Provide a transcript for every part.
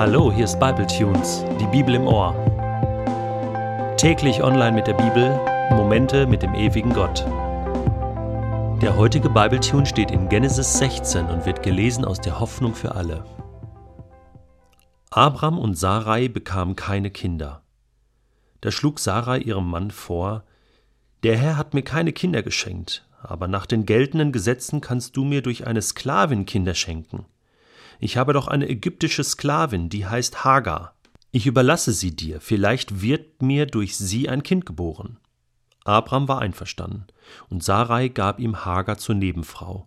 Hallo, hier ist Bible Tunes, die Bibel im Ohr. Täglich online mit der Bibel, Momente mit dem ewigen Gott. Der heutige Bible Tune steht in Genesis 16 und wird gelesen aus der Hoffnung für alle. Abram und Sarai bekamen keine Kinder. Da schlug Sarai ihrem Mann vor: Der Herr hat mir keine Kinder geschenkt, aber nach den geltenden Gesetzen kannst du mir durch eine Sklavin Kinder schenken. Ich habe doch eine ägyptische Sklavin, die heißt Hagar. Ich überlasse sie dir, vielleicht wird mir durch sie ein Kind geboren. Abraham war einverstanden, und Sarai gab ihm Hagar zur Nebenfrau.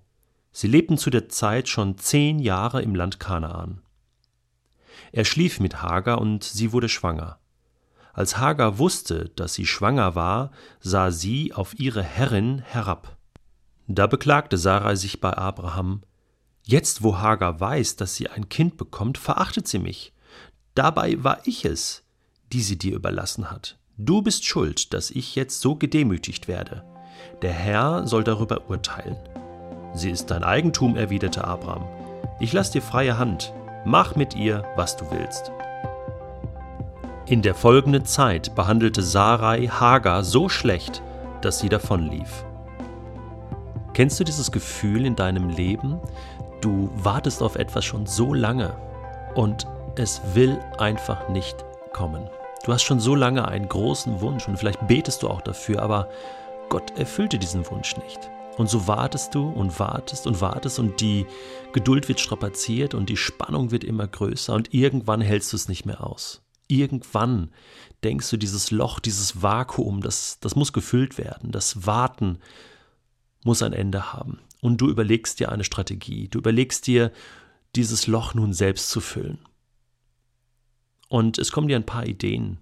Sie lebten zu der Zeit schon zehn Jahre im Land Kanaan. Er schlief mit Hagar und sie wurde schwanger. Als Hagar wusste, dass sie schwanger war, sah sie auf ihre Herrin herab. Da beklagte Sarai sich bei Abraham, Jetzt, wo Hagar weiß, dass sie ein Kind bekommt, verachtet sie mich. Dabei war ich es, die sie dir überlassen hat. Du bist schuld, dass ich jetzt so gedemütigt werde. Der Herr soll darüber urteilen. Sie ist dein Eigentum, erwiderte Abraham. Ich lass dir freie Hand. Mach mit ihr, was du willst. In der folgenden Zeit behandelte Sarai Hagar so schlecht, dass sie davonlief. Kennst du dieses Gefühl in deinem Leben, Du wartest auf etwas schon so lange und es will einfach nicht kommen. Du hast schon so lange einen großen Wunsch und vielleicht betest du auch dafür, aber Gott erfüllte diesen Wunsch nicht. Und so wartest du und wartest und wartest und die Geduld wird strapaziert und die Spannung wird immer größer und irgendwann hältst du es nicht mehr aus. Irgendwann denkst du, dieses Loch, dieses Vakuum, das, das muss gefüllt werden. Das Warten muss ein Ende haben und du überlegst dir eine Strategie. Du überlegst dir, dieses Loch nun selbst zu füllen. Und es kommen dir ein paar Ideen.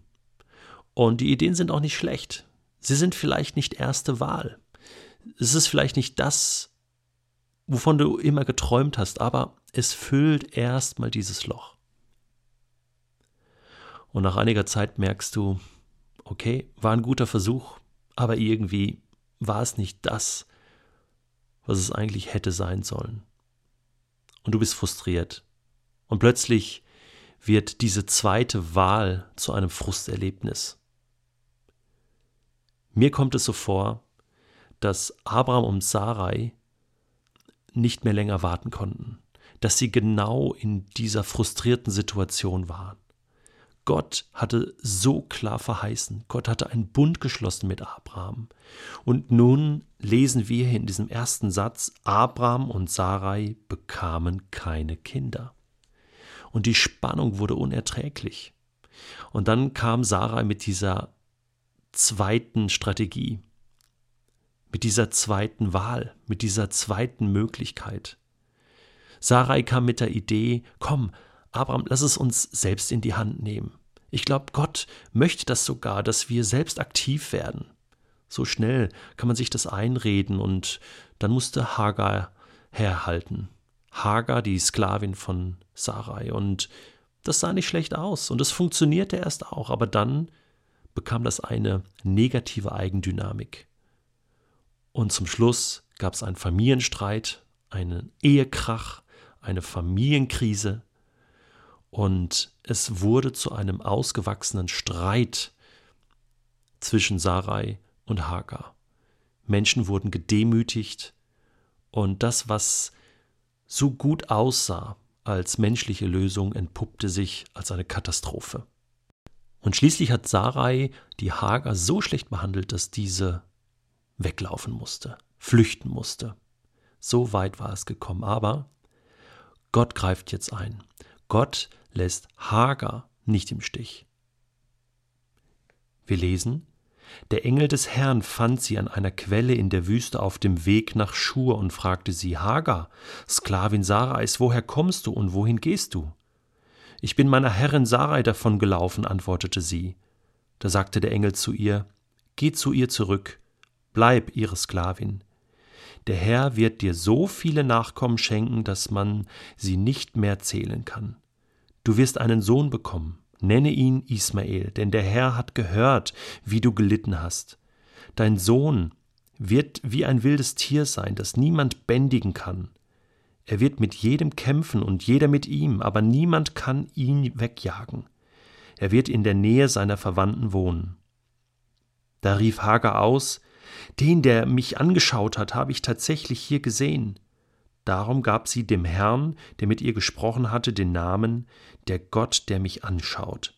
Und die Ideen sind auch nicht schlecht. Sie sind vielleicht nicht erste Wahl. Es ist vielleicht nicht das, wovon du immer geträumt hast, aber es füllt erstmal dieses Loch. Und nach einiger Zeit merkst du, okay, war ein guter Versuch, aber irgendwie war es nicht das, was es eigentlich hätte sein sollen. Und du bist frustriert. Und plötzlich wird diese zweite Wahl zu einem Frusterlebnis. Mir kommt es so vor, dass Abraham und Sarai nicht mehr länger warten konnten, dass sie genau in dieser frustrierten Situation waren. Gott hatte so klar verheißen, Gott hatte einen Bund geschlossen mit Abraham. Und nun lesen wir in diesem ersten Satz, Abraham und Sarai bekamen keine Kinder. Und die Spannung wurde unerträglich. Und dann kam Sarai mit dieser zweiten Strategie, mit dieser zweiten Wahl, mit dieser zweiten Möglichkeit. Sarai kam mit der Idee, komm, Abraham, lass es uns selbst in die Hand nehmen. Ich glaube, Gott möchte das sogar, dass wir selbst aktiv werden. So schnell kann man sich das einreden und dann musste Hagar herhalten. Hagar, die Sklavin von Sarai. Und das sah nicht schlecht aus und es funktionierte erst auch, aber dann bekam das eine negative Eigendynamik. Und zum Schluss gab es einen Familienstreit, einen Ehekrach, eine Familienkrise. Und es wurde zu einem ausgewachsenen Streit zwischen Sarai und Hagar. Menschen wurden gedemütigt und das, was so gut aussah als menschliche Lösung, entpuppte sich als eine Katastrophe. Und schließlich hat Sarai die Hagar so schlecht behandelt, dass diese weglaufen musste, flüchten musste. So weit war es gekommen. Aber Gott greift jetzt ein. Gott lässt Hagar nicht im Stich. Wir lesen, der Engel des Herrn fand sie an einer Quelle in der Wüste auf dem Weg nach Schur und fragte sie, Hagar, Sklavin Sarais, woher kommst du und wohin gehst du? Ich bin meiner Herrin Sarai davon gelaufen, antwortete sie. Da sagte der Engel zu ihr, Geh zu ihr zurück, bleib ihre Sklavin. Der Herr wird dir so viele Nachkommen schenken, dass man sie nicht mehr zählen kann. Du wirst einen Sohn bekommen, nenne ihn Ismael, denn der Herr hat gehört, wie du gelitten hast. Dein Sohn wird wie ein wildes Tier sein, das niemand bändigen kann. Er wird mit jedem kämpfen und jeder mit ihm, aber niemand kann ihn wegjagen. Er wird in der Nähe seiner Verwandten wohnen. Da rief Hagar aus, Den, der mich angeschaut hat, habe ich tatsächlich hier gesehen. Darum gab sie dem Herrn, der mit ihr gesprochen hatte, den Namen der Gott, der mich anschaut.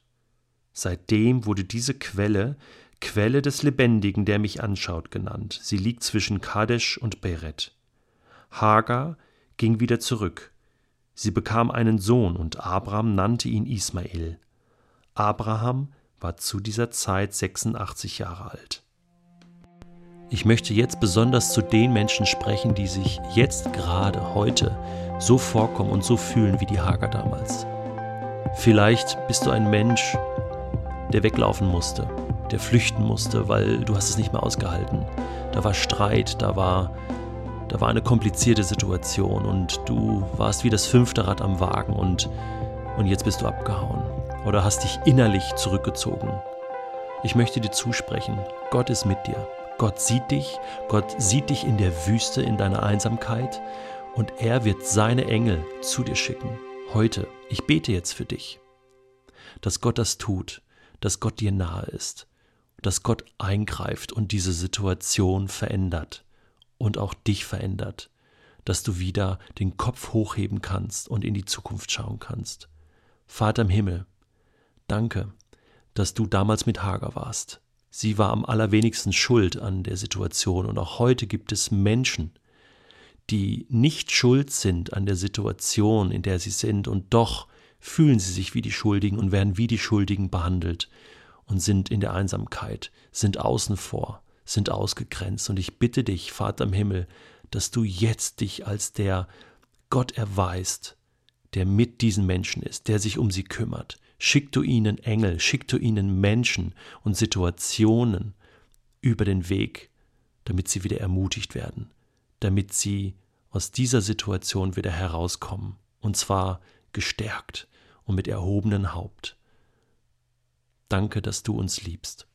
Seitdem wurde diese Quelle Quelle des Lebendigen, der mich anschaut, genannt. Sie liegt zwischen Kadesh und Beret. Hagar ging wieder zurück. Sie bekam einen Sohn und Abraham nannte ihn Ismael. Abraham war zu dieser Zeit 86 Jahre alt. Ich möchte jetzt besonders zu den Menschen sprechen, die sich jetzt gerade heute so vorkommen und so fühlen wie die Hager damals. Vielleicht bist du ein Mensch, der weglaufen musste, der flüchten musste, weil du hast es nicht mehr ausgehalten. Da war Streit, da war, da war eine komplizierte Situation und du warst wie das fünfte Rad am Wagen und, und jetzt bist du abgehauen oder hast dich innerlich zurückgezogen. Ich möchte dir zusprechen, Gott ist mit dir. Gott sieht dich, Gott sieht dich in der Wüste, in deiner Einsamkeit und er wird seine Engel zu dir schicken. Heute, ich bete jetzt für dich, dass Gott das tut, dass Gott dir nahe ist, dass Gott eingreift und diese Situation verändert und auch dich verändert, dass du wieder den Kopf hochheben kannst und in die Zukunft schauen kannst. Vater im Himmel, danke, dass du damals mit Hager warst. Sie war am allerwenigsten schuld an der Situation und auch heute gibt es Menschen, die nicht schuld sind an der Situation, in der sie sind, und doch fühlen sie sich wie die Schuldigen und werden wie die Schuldigen behandelt und sind in der Einsamkeit, sind außen vor, sind ausgegrenzt. Und ich bitte dich, Vater im Himmel, dass du jetzt dich als der Gott erweist, der mit diesen Menschen ist, der sich um sie kümmert. Schick du ihnen Engel, schick du ihnen Menschen und Situationen über den Weg, damit sie wieder ermutigt werden, damit sie aus dieser Situation wieder herauskommen, und zwar gestärkt und mit erhobenem Haupt. Danke, dass du uns liebst.